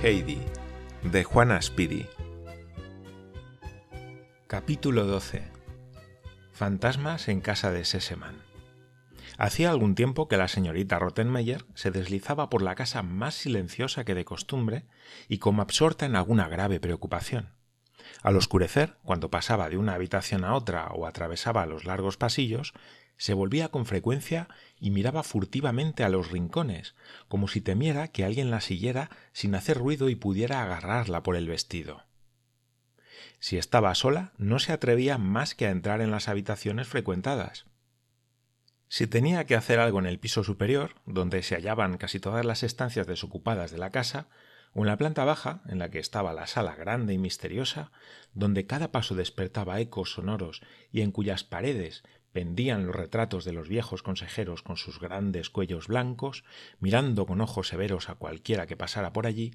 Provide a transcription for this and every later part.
Heidi, de Juana Speedy. Capítulo 12. Fantasmas en casa de Sesemann. Hacía algún tiempo que la señorita Rottenmeier se deslizaba por la casa más silenciosa que de costumbre y como absorta en alguna grave preocupación. Al oscurecer, cuando pasaba de una habitación a otra o atravesaba los largos pasillos, se volvía con frecuencia y miraba furtivamente a los rincones, como si temiera que alguien la siguiera sin hacer ruido y pudiera agarrarla por el vestido. Si estaba sola, no se atrevía más que a entrar en las habitaciones frecuentadas. Si tenía que hacer algo en el piso superior, donde se hallaban casi todas las estancias desocupadas de la casa, o en la planta baja, en la que estaba la sala grande y misteriosa, donde cada paso despertaba ecos sonoros y en cuyas paredes pendían los retratos de los viejos consejeros con sus grandes cuellos blancos, mirando con ojos severos a cualquiera que pasara por allí,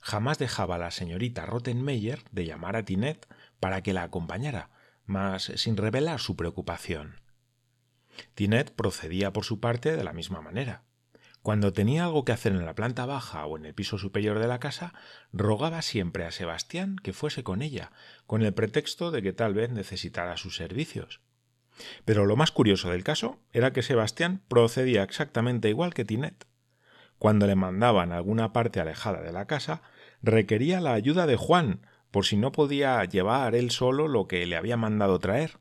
jamás dejaba la señorita Rottenmeier de llamar a Tinet para que la acompañara, mas sin revelar su preocupación. Tinet procedía por su parte de la misma manera. Cuando tenía algo que hacer en la planta baja o en el piso superior de la casa, rogaba siempre a Sebastián que fuese con ella, con el pretexto de que tal vez necesitara sus servicios. Pero lo más curioso del caso era que Sebastián procedía exactamente igual que Tinet. Cuando le mandaban a alguna parte alejada de la casa, requería la ayuda de Juan, por si no podía llevar él solo lo que le había mandado traer.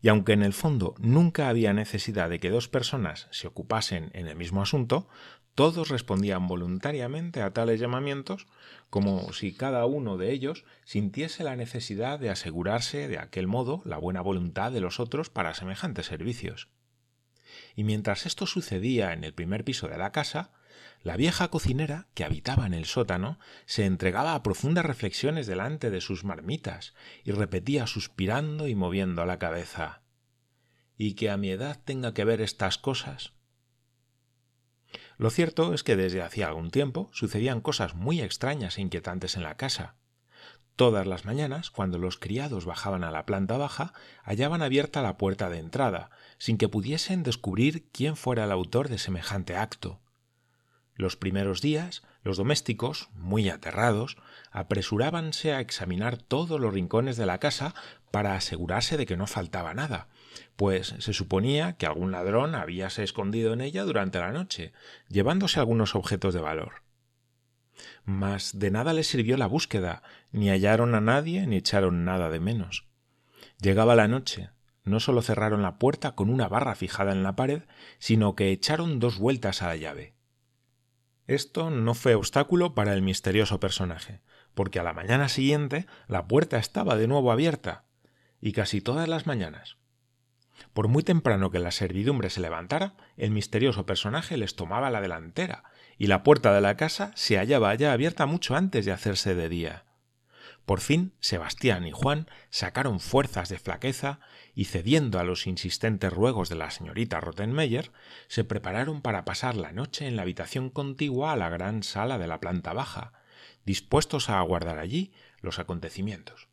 Y aunque en el fondo nunca había necesidad de que dos personas se ocupasen en el mismo asunto, todos respondían voluntariamente a tales llamamientos como si cada uno de ellos sintiese la necesidad de asegurarse de aquel modo la buena voluntad de los otros para semejantes servicios. Y mientras esto sucedía en el primer piso de la casa, la vieja cocinera, que habitaba en el sótano, se entregaba a profundas reflexiones delante de sus marmitas y repetía suspirando y moviendo la cabeza ¿Y que a mi edad tenga que ver estas cosas? Lo cierto es que desde hacía algún tiempo sucedían cosas muy extrañas e inquietantes en la casa. Todas las mañanas, cuando los criados bajaban a la planta baja, hallaban abierta la puerta de entrada, sin que pudiesen descubrir quién fuera el autor de semejante acto. Los primeros días, los domésticos, muy aterrados, apresurábanse a examinar todos los rincones de la casa para asegurarse de que no faltaba nada, pues se suponía que algún ladrón habíase escondido en ella durante la noche, llevándose algunos objetos de valor. Mas de nada les sirvió la búsqueda, ni hallaron a nadie ni echaron nada de menos. Llegaba la noche, no sólo cerraron la puerta con una barra fijada en la pared, sino que echaron dos vueltas a la llave. Esto no fue obstáculo para el misterioso personaje, porque a la mañana siguiente la puerta estaba de nuevo abierta, y casi todas las mañanas, por muy temprano que la servidumbre se levantara, el misterioso personaje les tomaba la delantera, y la puerta de la casa se hallaba ya abierta mucho antes de hacerse de día. Por fin Sebastián y Juan sacaron fuerzas de flaqueza y cediendo a los insistentes ruegos de la señorita Rottenmeier, se prepararon para pasar la noche en la habitación contigua a la gran sala de la planta baja, dispuestos a aguardar allí los acontecimientos.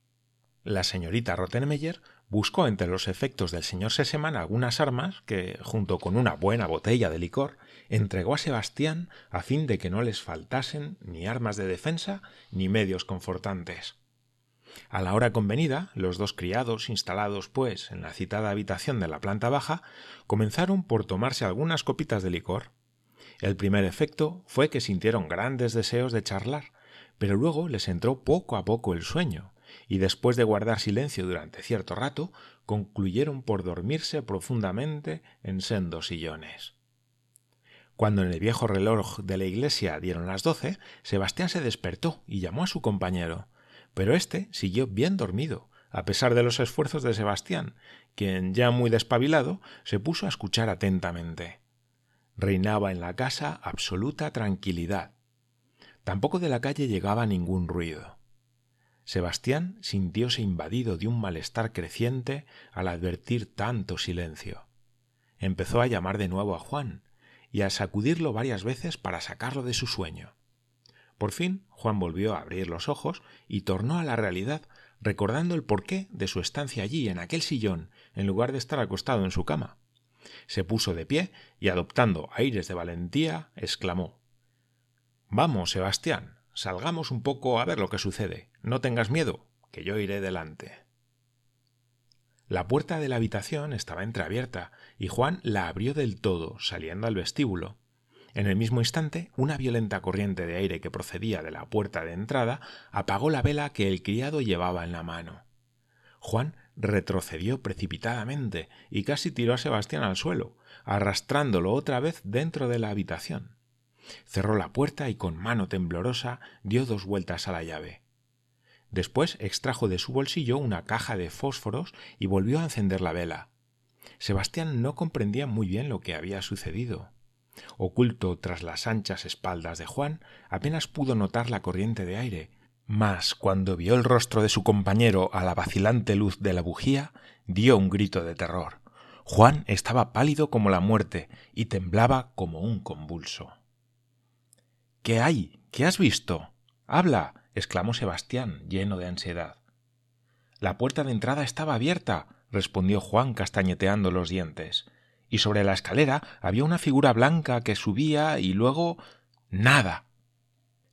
La señorita Rottenmeier buscó entre los efectos del señor Sesemann algunas armas que, junto con una buena botella de licor, entregó a Sebastián a fin de que no les faltasen ni armas de defensa ni medios confortantes. A la hora convenida, los dos criados, instalados, pues, en la citada habitación de la planta baja, comenzaron por tomarse algunas copitas de licor. El primer efecto fue que sintieron grandes deseos de charlar, pero luego les entró poco a poco el sueño, y después de guardar silencio durante cierto rato, concluyeron por dormirse profundamente en sendos sillones. Cuando en el viejo reloj de la iglesia dieron las doce, Sebastián se despertó y llamó a su compañero, pero éste siguió bien dormido, a pesar de los esfuerzos de Sebastián, quien, ya muy despabilado, se puso a escuchar atentamente. Reinaba en la casa absoluta tranquilidad. Tampoco de la calle llegaba ningún ruido. Sebastián sintióse invadido de un malestar creciente al advertir tanto silencio. Empezó a llamar de nuevo a Juan, y a sacudirlo varias veces para sacarlo de su sueño. Por fin Juan volvió a abrir los ojos y tornó a la realidad recordando el porqué de su estancia allí en aquel sillón en lugar de estar acostado en su cama. Se puso de pie y adoptando aires de valentía, exclamó Vamos, Sebastián, salgamos un poco a ver lo que sucede. No tengas miedo, que yo iré delante. La puerta de la habitación estaba entreabierta y Juan la abrió del todo, saliendo al vestíbulo. En el mismo instante, una violenta corriente de aire que procedía de la puerta de entrada apagó la vela que el criado llevaba en la mano. Juan retrocedió precipitadamente y casi tiró a Sebastián al suelo, arrastrándolo otra vez dentro de la habitación. Cerró la puerta y con mano temblorosa dio dos vueltas a la llave. Después extrajo de su bolsillo una caja de fósforos y volvió a encender la vela. Sebastián no comprendía muy bien lo que había sucedido. Oculto tras las anchas espaldas de Juan, apenas pudo notar la corriente de aire, mas cuando vio el rostro de su compañero a la vacilante luz de la bujía, dio un grito de terror. Juan estaba pálido como la muerte y temblaba como un convulso. ¿Qué hay? ¿Qué has visto? Habla. exclamó Sebastián, lleno de ansiedad. La puerta de entrada estaba abierta, respondió Juan castañeteando los dientes y sobre la escalera había una figura blanca que subía y luego nada.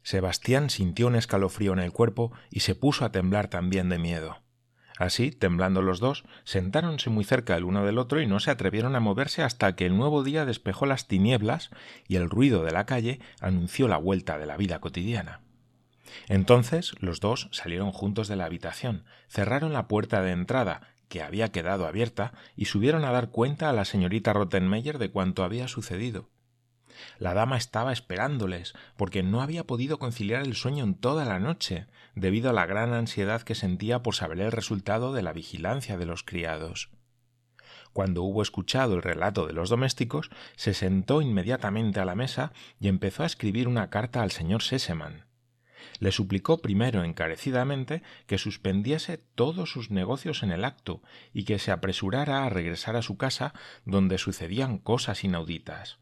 Sebastián sintió un escalofrío en el cuerpo y se puso a temblar también de miedo. Así, temblando los dos, sentáronse muy cerca el uno del otro y no se atrevieron a moverse hasta que el nuevo día despejó las tinieblas y el ruido de la calle anunció la vuelta de la vida cotidiana. Entonces los dos salieron juntos de la habitación, cerraron la puerta de entrada que había quedado abierta, y subieron a dar cuenta a la señorita Rottenmeier de cuanto había sucedido. La dama estaba esperándoles, porque no había podido conciliar el sueño en toda la noche, debido a la gran ansiedad que sentía por saber el resultado de la vigilancia de los criados. Cuando hubo escuchado el relato de los domésticos, se sentó inmediatamente a la mesa y empezó a escribir una carta al señor Sesemann le suplicó primero encarecidamente que suspendiese todos sus negocios en el acto y que se apresurara a regresar a su casa donde sucedían cosas inauditas.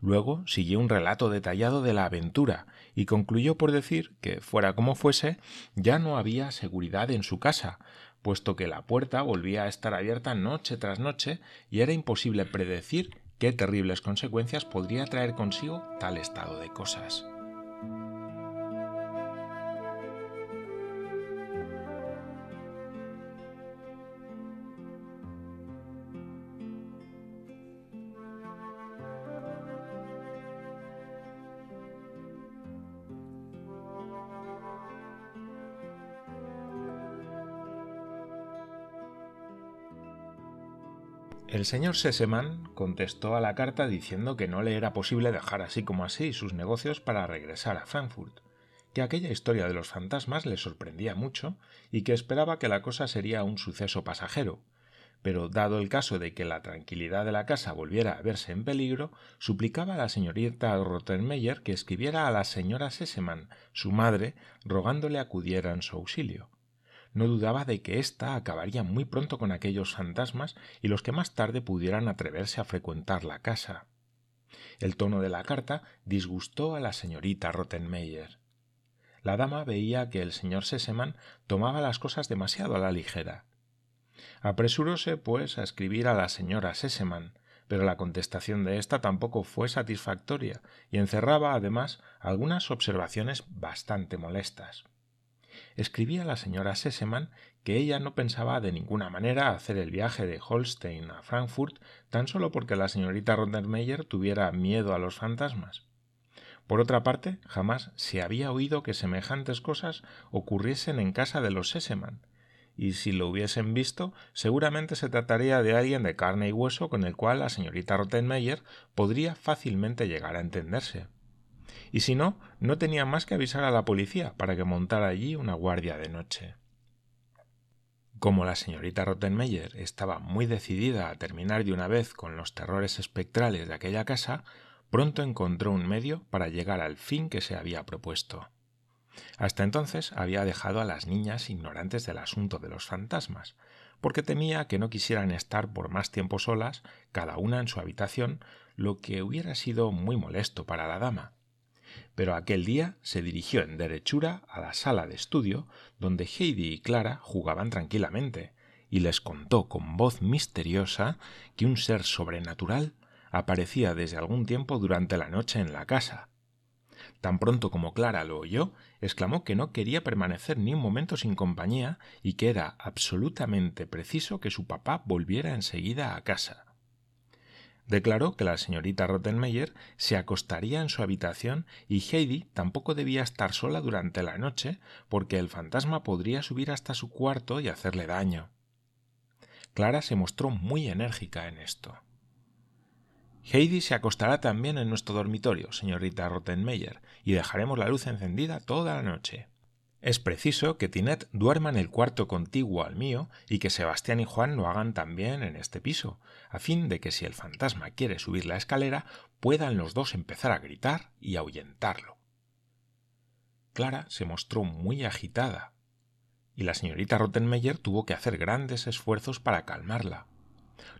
Luego siguió un relato detallado de la aventura y concluyó por decir que, fuera como fuese, ya no había seguridad en su casa, puesto que la puerta volvía a estar abierta noche tras noche y era imposible predecir qué terribles consecuencias podría traer consigo tal estado de cosas. El señor Sesemann contestó a la carta diciendo que no le era posible dejar así como así sus negocios para regresar a Frankfurt, que aquella historia de los fantasmas le sorprendía mucho y que esperaba que la cosa sería un suceso pasajero, pero dado el caso de que la tranquilidad de la casa volviera a verse en peligro, suplicaba a la señorita Rottenmeier que escribiera a la señora Sesemann, su madre, rogándole acudiera en su auxilio no dudaba de que ésta acabaría muy pronto con aquellos fantasmas y los que más tarde pudieran atreverse a frecuentar la casa. El tono de la carta disgustó a la señorita Rottenmeier. La dama veía que el señor Sesemann tomaba las cosas demasiado a la ligera. Apresuróse, pues, a escribir a la señora Sesemann, pero la contestación de ésta tampoco fue satisfactoria y encerraba además algunas observaciones bastante molestas escribía la señora Sesemann que ella no pensaba de ninguna manera hacer el viaje de Holstein a Frankfurt tan solo porque la señorita Rondermeyer tuviera miedo a los fantasmas. Por otra parte, jamás se había oído que semejantes cosas ocurriesen en casa de los Sesemann, y si lo hubiesen visto, seguramente se trataría de alguien de carne y hueso con el cual la señorita Rottenmeier podría fácilmente llegar a entenderse y si no, no tenía más que avisar a la policía para que montara allí una guardia de noche. Como la señorita Rottenmeier estaba muy decidida a terminar de una vez con los terrores espectrales de aquella casa, pronto encontró un medio para llegar al fin que se había propuesto. Hasta entonces había dejado a las niñas ignorantes del asunto de los fantasmas, porque temía que no quisieran estar por más tiempo solas, cada una en su habitación, lo que hubiera sido muy molesto para la dama. Pero aquel día se dirigió en derechura a la sala de estudio donde Heidi y Clara jugaban tranquilamente, y les contó con voz misteriosa que un ser sobrenatural aparecía desde algún tiempo durante la noche en la casa. Tan pronto como Clara lo oyó, exclamó que no quería permanecer ni un momento sin compañía y que era absolutamente preciso que su papá volviera enseguida a casa. Declaró que la señorita Rottenmeier se acostaría en su habitación y Heidi tampoco debía estar sola durante la noche porque el fantasma podría subir hasta su cuarto y hacerle daño. Clara se mostró muy enérgica en esto. Heidi se acostará también en nuestro dormitorio, señorita Rottenmeier, y dejaremos la luz encendida toda la noche. Es preciso que Tinet duerma en el cuarto contiguo al mío y que Sebastián y Juan lo hagan también en este piso, a fin de que si el fantasma quiere subir la escalera, puedan los dos empezar a gritar y ahuyentarlo. Clara se mostró muy agitada, y la señorita Rottenmeier tuvo que hacer grandes esfuerzos para calmarla.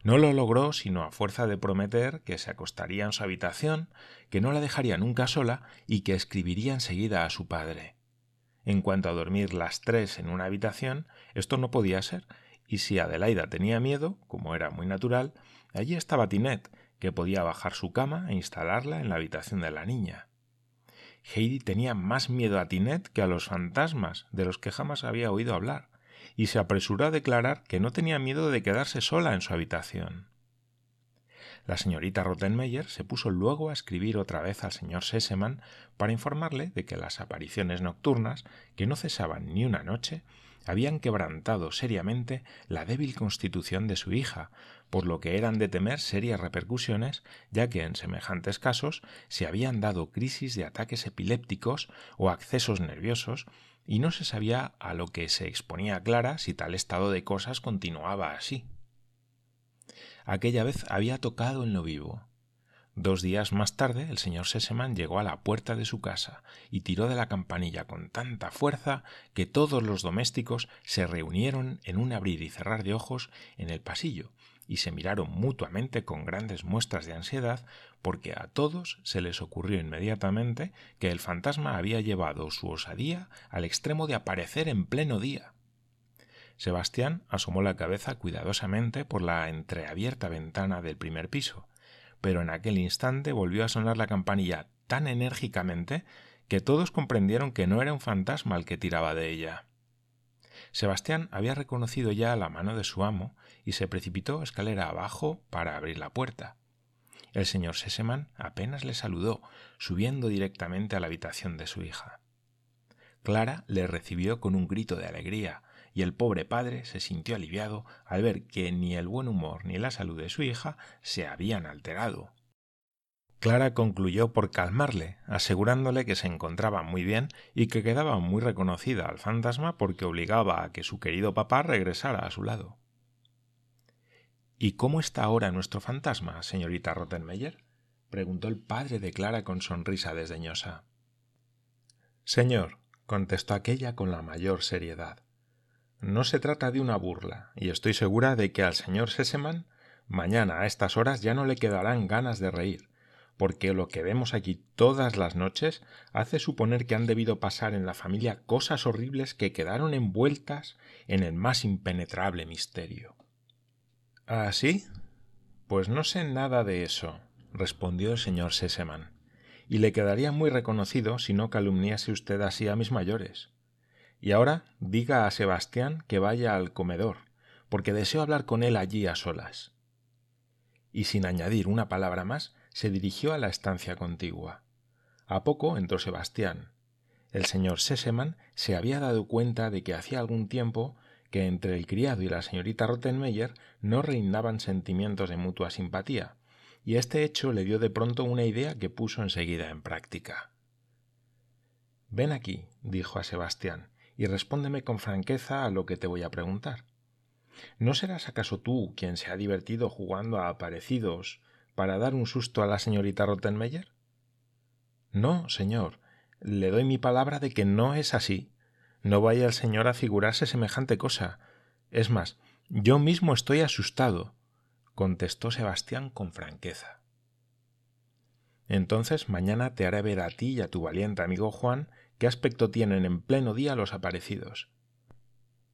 No lo logró sino a fuerza de prometer que se acostaría en su habitación, que no la dejaría nunca sola y que escribiría enseguida a su padre. En cuanto a dormir las tres en una habitación, esto no podía ser, y si Adelaida tenía miedo, como era muy natural, allí estaba Tinet, que podía bajar su cama e instalarla en la habitación de la niña. Heidi tenía más miedo a Tinet que a los fantasmas, de los que jamás había oído hablar, y se apresuró a declarar que no tenía miedo de quedarse sola en su habitación. La señorita Rottenmeier se puso luego a escribir otra vez al señor Sesemann para informarle de que las apariciones nocturnas, que no cesaban ni una noche, habían quebrantado seriamente la débil constitución de su hija, por lo que eran de temer serias repercusiones, ya que en semejantes casos se habían dado crisis de ataques epilépticos o accesos nerviosos, y no se sabía a lo que se exponía Clara si tal estado de cosas continuaba así. Aquella vez había tocado en lo vivo. Dos días más tarde el señor Sesemann llegó a la puerta de su casa y tiró de la campanilla con tanta fuerza que todos los domésticos se reunieron en un abrir y cerrar de ojos en el pasillo y se miraron mutuamente con grandes muestras de ansiedad porque a todos se les ocurrió inmediatamente que el fantasma había llevado su osadía al extremo de aparecer en pleno día. Sebastián asomó la cabeza cuidadosamente por la entreabierta ventana del primer piso pero en aquel instante volvió a sonar la campanilla tan enérgicamente que todos comprendieron que no era un fantasma el que tiraba de ella. Sebastián había reconocido ya la mano de su amo y se precipitó escalera abajo para abrir la puerta. El señor Sesemann apenas le saludó, subiendo directamente a la habitación de su hija. Clara le recibió con un grito de alegría, y el pobre padre se sintió aliviado al ver que ni el buen humor ni la salud de su hija se habían alterado. Clara concluyó por calmarle, asegurándole que se encontraba muy bien y que quedaba muy reconocida al fantasma porque obligaba a que su querido papá regresara a su lado. ¿Y cómo está ahora nuestro fantasma, señorita Rottenmeier? preguntó el padre de Clara con sonrisa desdeñosa. Señor, contestó aquella con la mayor seriedad, no se trata de una burla, y estoy segura de que al señor Sesemann mañana a estas horas ya no le quedarán ganas de reír, porque lo que vemos aquí todas las noches hace suponer que han debido pasar en la familia cosas horribles que quedaron envueltas en el más impenetrable misterio. ¿Ah, sí? Pues no sé nada de eso, respondió el señor Sesemann, y le quedaría muy reconocido si no calumniase usted así a mis mayores. Y ahora diga a Sebastián que vaya al comedor, porque deseo hablar con él allí a solas. Y sin añadir una palabra más, se dirigió a la estancia contigua. A poco entró Sebastián. El señor Sesemann se había dado cuenta de que hacía algún tiempo que entre el criado y la señorita Rottenmeier no reinaban sentimientos de mutua simpatía, y este hecho le dio de pronto una idea que puso enseguida en práctica. Ven aquí, dijo a Sebastián, y respóndeme con franqueza a lo que te voy a preguntar. ¿No serás acaso tú quien se ha divertido jugando a aparecidos para dar un susto a la señorita Rottenmeier? No, señor, le doy mi palabra de que no es así. No vaya el señor a figurarse semejante cosa. Es más, yo mismo estoy asustado, contestó Sebastián con franqueza. Entonces mañana te haré ver a ti y a tu valiente amigo Juan qué aspecto tienen en pleno día los aparecidos.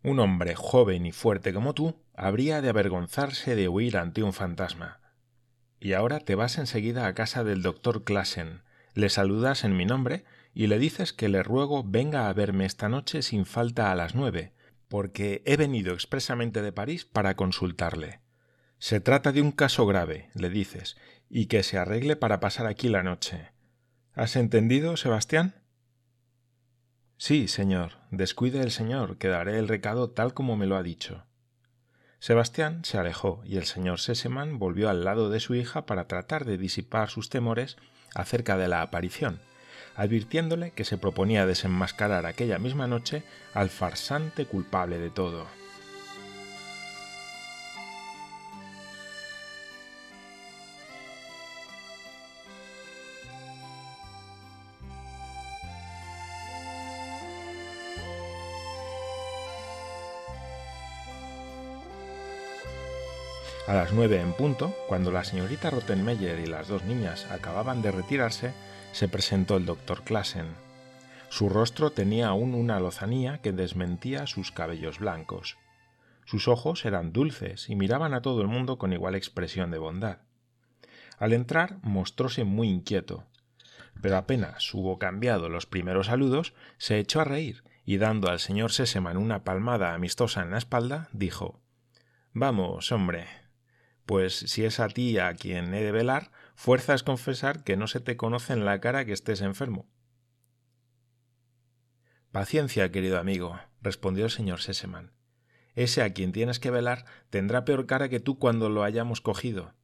Un hombre joven y fuerte como tú habría de avergonzarse de huir ante un fantasma. Y ahora te vas enseguida a casa del doctor Classen, le saludas en mi nombre y le dices que le ruego venga a verme esta noche sin falta a las nueve, porque he venido expresamente de París para consultarle. Se trata de un caso grave, le dices, y que se arregle para pasar aquí la noche. ¿Has entendido, Sebastián? Sí, señor. Descuide el señor, que daré el recado tal como me lo ha dicho. Sebastián se alejó y el señor Sesemann volvió al lado de su hija para tratar de disipar sus temores acerca de la aparición, advirtiéndole que se proponía desenmascarar aquella misma noche al farsante culpable de todo. A las nueve en punto, cuando la señorita Rottenmeier y las dos niñas acababan de retirarse, se presentó el doctor Klassen. Su rostro tenía aún una lozanía que desmentía sus cabellos blancos. Sus ojos eran dulces y miraban a todo el mundo con igual expresión de bondad. Al entrar mostróse muy inquieto, pero apenas hubo cambiado los primeros saludos, se echó a reír y dando al señor Seseman una palmada amistosa en la espalda, dijo Vamos, hombre, pues si es a ti a quien he de velar, fuerza es confesar que no se te conoce en la cara que estés enfermo. Paciencia, querido amigo, respondió el señor Seseman. Ese a quien tienes que velar tendrá peor cara que tú cuando lo hayamos cogido.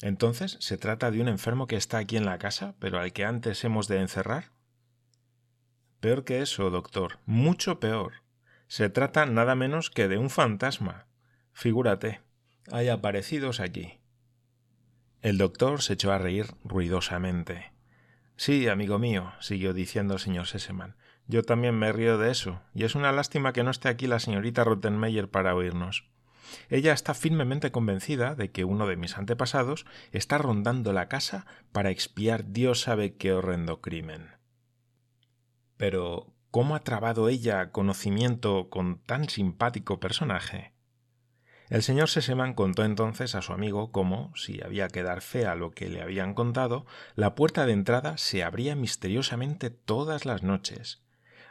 Entonces, ¿se trata de un enfermo que está aquí en la casa, pero al que antes hemos de encerrar? Peor que eso, doctor, mucho peor. Se trata nada menos que de un fantasma. Figúrate hay aparecidos aquí. El doctor se echó a reír ruidosamente. Sí, amigo mío, siguió diciendo el señor Sesemann. Yo también me río de eso, y es una lástima que no esté aquí la señorita Rottenmeier para oírnos. Ella está firmemente convencida de que uno de mis antepasados está rondando la casa para expiar Dios sabe qué horrendo crimen. Pero, ¿cómo ha trabado ella conocimiento con tan simpático personaje? El señor Seseman contó entonces a su amigo cómo, si había que dar fe a lo que le habían contado, la puerta de entrada se abría misteriosamente todas las noches.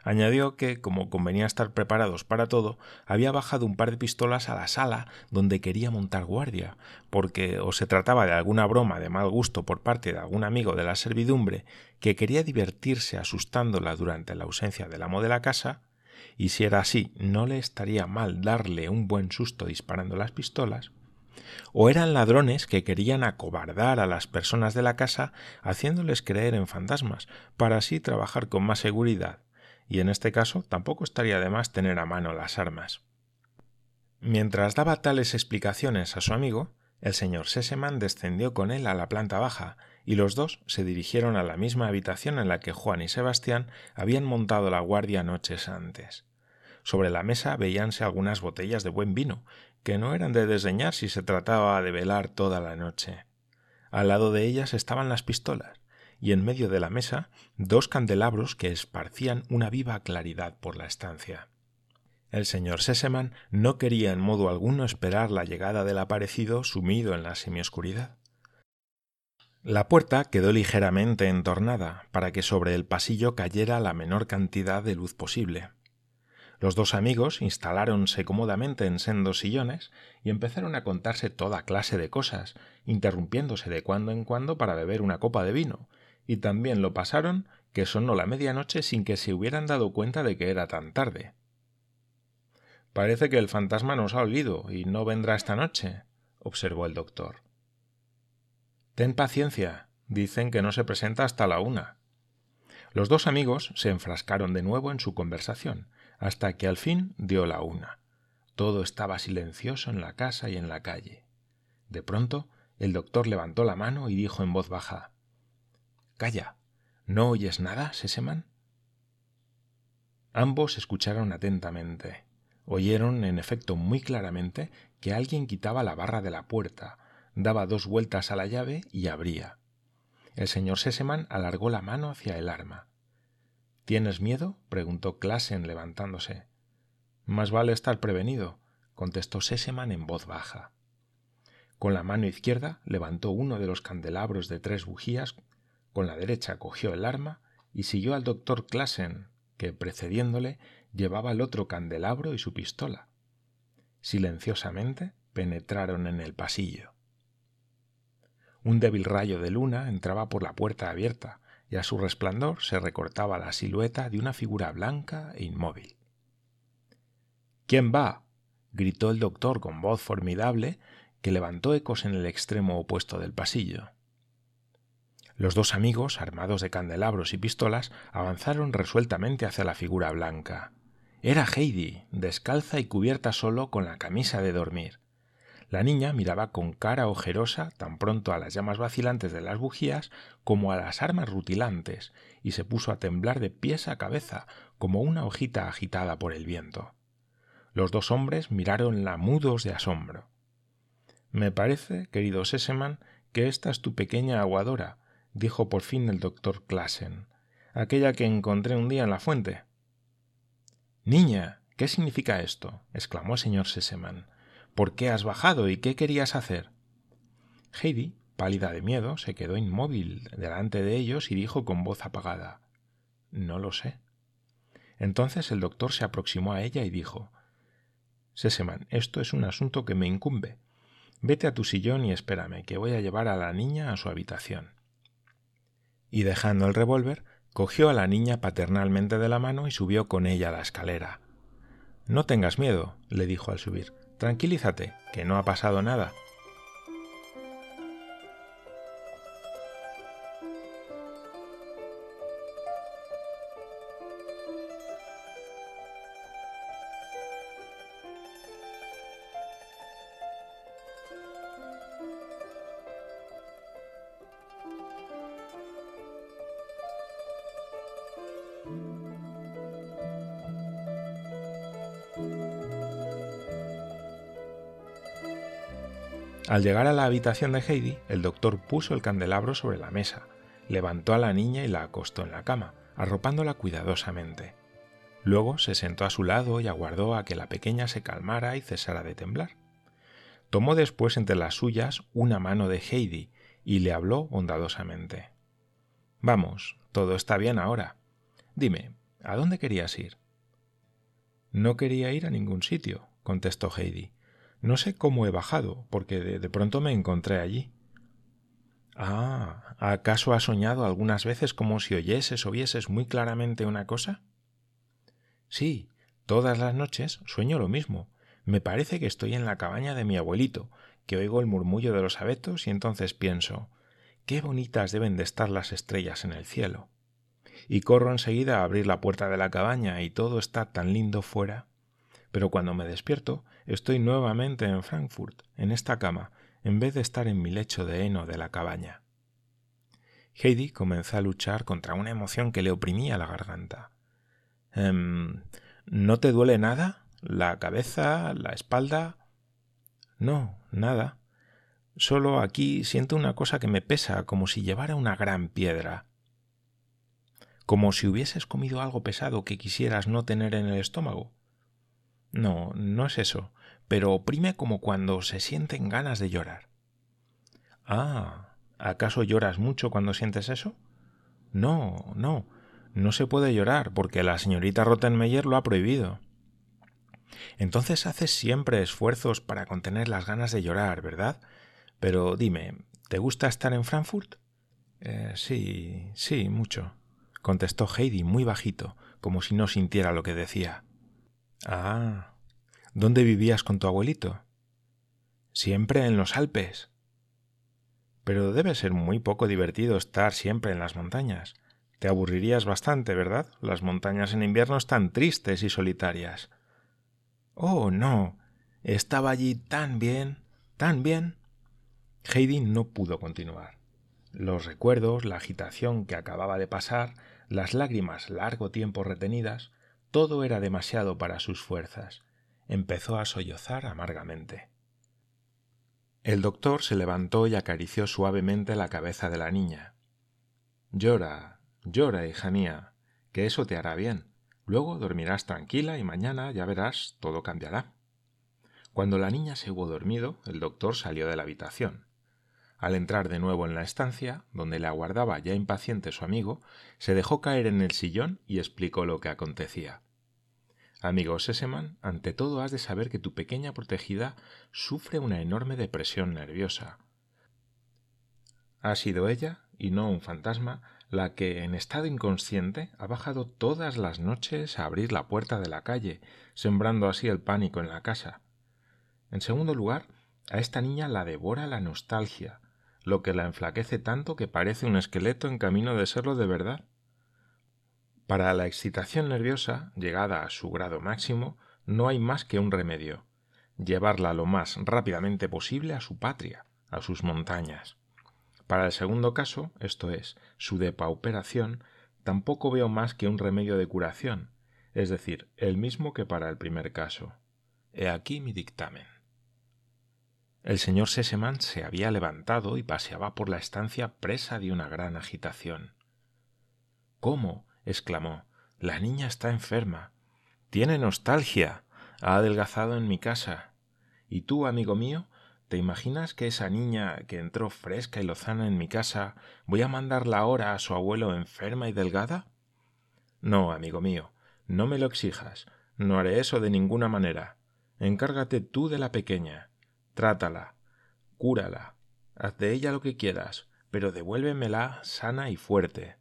Añadió que, como convenía estar preparados para todo, había bajado un par de pistolas a la sala donde quería montar guardia, porque o se trataba de alguna broma de mal gusto por parte de algún amigo de la servidumbre que quería divertirse asustándola durante la ausencia del amo de la casa, y si era así, no le estaría mal darle un buen susto disparando las pistolas, o eran ladrones que querían acobardar a las personas de la casa haciéndoles creer en fantasmas, para así trabajar con más seguridad, y en este caso tampoco estaría de más tener a mano las armas. Mientras daba tales explicaciones a su amigo, el señor Seseman descendió con él a la planta baja y los dos se dirigieron a la misma habitación en la que Juan y Sebastián habían montado la guardia noches antes. Sobre la mesa veíanse algunas botellas de buen vino, que no eran de desdeñar si se trataba de velar toda la noche. Al lado de ellas estaban las pistolas, y en medio de la mesa dos candelabros que esparcían una viva claridad por la estancia. El señor Seseman no quería en modo alguno esperar la llegada del aparecido sumido en la semioscuridad. La puerta quedó ligeramente entornada para que sobre el pasillo cayera la menor cantidad de luz posible. Los dos amigos instaláronse cómodamente en sendos sillones y empezaron a contarse toda clase de cosas, interrumpiéndose de cuando en cuando para beber una copa de vino, y también lo pasaron que sonó la medianoche sin que se hubieran dado cuenta de que era tan tarde. Parece que el fantasma nos ha olido y no vendrá esta noche, observó el doctor. Ten paciencia. Dicen que no se presenta hasta la una. Los dos amigos se enfrascaron de nuevo en su conversación, hasta que al fin dio la una. Todo estaba silencioso en la casa y en la calle. De pronto, el doctor levantó la mano y dijo en voz baja Calla. ¿No oyes nada, Seseman? Ambos escucharon atentamente. Oyeron, en efecto, muy claramente que alguien quitaba la barra de la puerta, daba dos vueltas a la llave y abría. El señor Sesemann alargó la mano hacia el arma. ¿Tienes miedo? preguntó Klassen levantándose. Más vale estar prevenido, contestó Sesemann en voz baja. Con la mano izquierda levantó uno de los candelabros de tres bujías, con la derecha cogió el arma y siguió al doctor Klassen, que, precediéndole, llevaba el otro candelabro y su pistola. Silenciosamente penetraron en el pasillo. Un débil rayo de luna entraba por la puerta abierta, y a su resplandor se recortaba la silueta de una figura blanca e inmóvil. ¿Quién va? gritó el doctor con voz formidable que levantó ecos en el extremo opuesto del pasillo. Los dos amigos, armados de candelabros y pistolas, avanzaron resueltamente hacia la figura blanca. Era Heidi, descalza y cubierta solo con la camisa de dormir. La niña miraba con cara ojerosa tan pronto a las llamas vacilantes de las bujías como a las armas rutilantes, y se puso a temblar de pies a cabeza como una hojita agitada por el viento. Los dos hombres miraronla mudos de asombro. Me parece, querido Sesemann, que esta es tu pequeña aguadora, dijo por fin el doctor Klassen, aquella que encontré un día en la fuente. Niña, ¿qué significa esto? exclamó el señor Sesemann. ¿Por qué has bajado y qué querías hacer? Heidi, pálida de miedo, se quedó inmóvil delante de ellos y dijo con voz apagada No lo sé. Entonces el doctor se aproximó a ella y dijo Sesemann, esto es un asunto que me incumbe. Vete a tu sillón y espérame, que voy a llevar a la niña a su habitación. Y dejando el revólver, cogió a la niña paternalmente de la mano y subió con ella a la escalera. No tengas miedo, le dijo al subir. Tranquilízate, que no ha pasado nada. Al llegar a la habitación de Heidi, el doctor puso el candelabro sobre la mesa, levantó a la niña y la acostó en la cama, arropándola cuidadosamente. Luego se sentó a su lado y aguardó a que la pequeña se calmara y cesara de temblar. Tomó después entre las suyas una mano de Heidi y le habló bondadosamente. Vamos, todo está bien ahora. Dime, ¿a dónde querías ir? No quería ir a ningún sitio, contestó Heidi. No sé cómo he bajado, porque de, pronto me encontré allí. Ah, ¿acaso has soñado algunas veces como si oyeses o vieses muy claramente una cosa? Sí, todas las noches sueño lo mismo. Me parece que estoy en la cabaña de mi abuelito, que oigo el murmullo de los abetos y entonces pienso qué bonitas deben de estar las estrellas en el cielo. Y corro enseguida a abrir la puerta de la cabaña y todo está tan lindo fuera pero cuando me despierto estoy nuevamente en Frankfurt, en esta cama, en vez de estar en mi lecho de heno de la cabaña. Heidi comenzó a luchar contra una emoción que le oprimía la garganta. Em, ¿No te duele nada? ¿La cabeza? ¿La espalda? No, nada. Solo aquí siento una cosa que me pesa, como si llevara una gran piedra. Como si hubieses comido algo pesado que quisieras no tener en el estómago. No, no es eso, pero oprime como cuando se sienten ganas de llorar. Ah, ¿acaso lloras mucho cuando sientes eso? No, no, no se puede llorar porque la señorita Rottenmeier lo ha prohibido. Entonces haces siempre esfuerzos para contener las ganas de llorar, ¿verdad? Pero dime, ¿te gusta estar en Frankfurt? Eh, sí, sí, mucho, contestó Heidi muy bajito, como si no sintiera lo que decía. Ah. ¿Dónde vivías con tu abuelito? Siempre en los Alpes. Pero debe ser muy poco divertido estar siempre en las montañas. Te aburrirías bastante, ¿verdad? Las montañas en invierno están tristes y solitarias. Oh, no. Estaba allí tan bien, tan bien. Heidi no pudo continuar. Los recuerdos, la agitación que acababa de pasar, las lágrimas largo tiempo retenidas, todo era demasiado para sus fuerzas. Empezó a sollozar amargamente. El doctor se levantó y acarició suavemente la cabeza de la niña. Llora, llora, hija mía, que eso te hará bien. Luego dormirás tranquila y mañana, ya verás, todo cambiará. Cuando la niña se hubo dormido, el doctor salió de la habitación. Al entrar de nuevo en la estancia, donde le aguardaba ya impaciente su amigo, se dejó caer en el sillón y explicó lo que acontecía. Amigo Seseman, ante todo has de saber que tu pequeña protegida sufre una enorme depresión nerviosa. Ha sido ella, y no un fantasma, la que, en estado inconsciente, ha bajado todas las noches a abrir la puerta de la calle, sembrando así el pánico en la casa. En segundo lugar, a esta niña la devora la nostalgia, lo que la enflaquece tanto que parece un esqueleto en camino de serlo de verdad. Para la excitación nerviosa, llegada a su grado máximo, no hay más que un remedio llevarla lo más rápidamente posible a su patria, a sus montañas. Para el segundo caso, esto es, su depauperación, tampoco veo más que un remedio de curación, es decir, el mismo que para el primer caso. He aquí mi dictamen. El señor Sesemann se había levantado y paseaba por la estancia presa de una gran agitación. ¿Cómo? exclamó. La niña está enferma. Tiene nostalgia. Ha adelgazado en mi casa. ¿Y tú, amigo mío, te imaginas que esa niña que entró fresca y lozana en mi casa voy a mandarla ahora a su abuelo enferma y delgada? No, amigo mío, no me lo exijas. No haré eso de ninguna manera. Encárgate tú de la pequeña trátala, cúrala, haz de ella lo que quieras, pero devuélvemela sana y fuerte.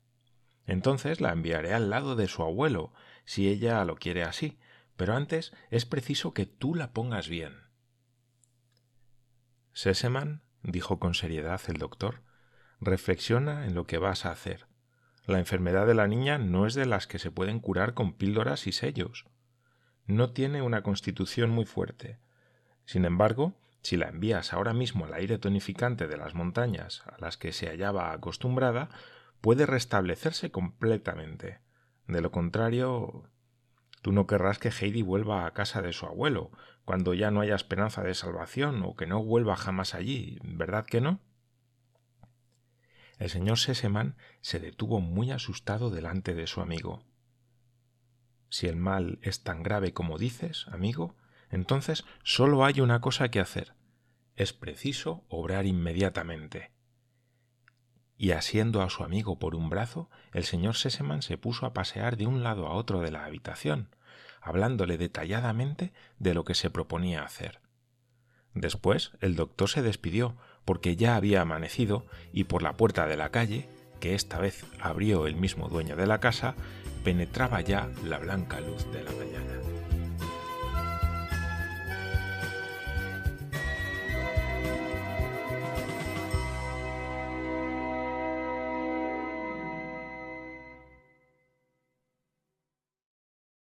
Entonces la enviaré al lado de su abuelo, si ella lo quiere así, pero antes es preciso que tú la pongas bien. Seseman, dijo con seriedad el doctor, reflexiona en lo que vas a hacer. La enfermedad de la niña no es de las que se pueden curar con píldoras y sellos. No tiene una constitución muy fuerte. Sin embargo, si la envías ahora mismo al aire tonificante de las montañas a las que se hallaba acostumbrada, puede restablecerse completamente. De lo contrario, tú no querrás que Heidi vuelva a casa de su abuelo, cuando ya no haya esperanza de salvación, o que no vuelva jamás allí, ¿verdad que no? El señor Sesemann se detuvo muy asustado delante de su amigo. Si el mal es tan grave como dices, amigo, entonces solo hay una cosa que hacer. Es preciso obrar inmediatamente. Y asiendo a su amigo por un brazo, el señor Seseman se puso a pasear de un lado a otro de la habitación, hablándole detalladamente de lo que se proponía hacer. Después el doctor se despidió, porque ya había amanecido, y por la puerta de la calle, que esta vez abrió el mismo dueño de la casa, penetraba ya la blanca luz de la mañana.